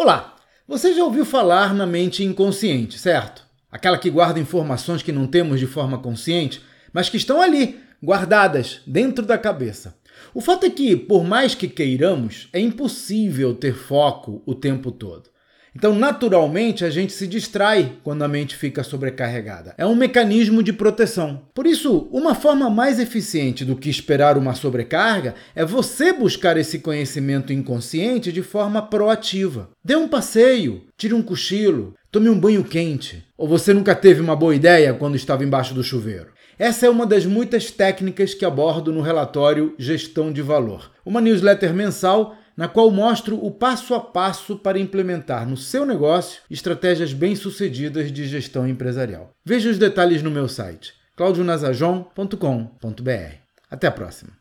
Olá! Você já ouviu falar na mente inconsciente, certo? Aquela que guarda informações que não temos de forma consciente, mas que estão ali, guardadas dentro da cabeça. O fato é que, por mais que queiramos, é impossível ter foco o tempo todo. Então, naturalmente, a gente se distrai quando a mente fica sobrecarregada. É um mecanismo de proteção. Por isso, uma forma mais eficiente do que esperar uma sobrecarga é você buscar esse conhecimento inconsciente de forma proativa. Dê um passeio, tire um cochilo, tome um banho quente. Ou você nunca teve uma boa ideia quando estava embaixo do chuveiro? Essa é uma das muitas técnicas que abordo no relatório Gestão de Valor, uma newsletter mensal na qual mostro o passo a passo para implementar no seu negócio estratégias bem-sucedidas de gestão empresarial. Veja os detalhes no meu site claudionazajon.com.br. Até a próxima!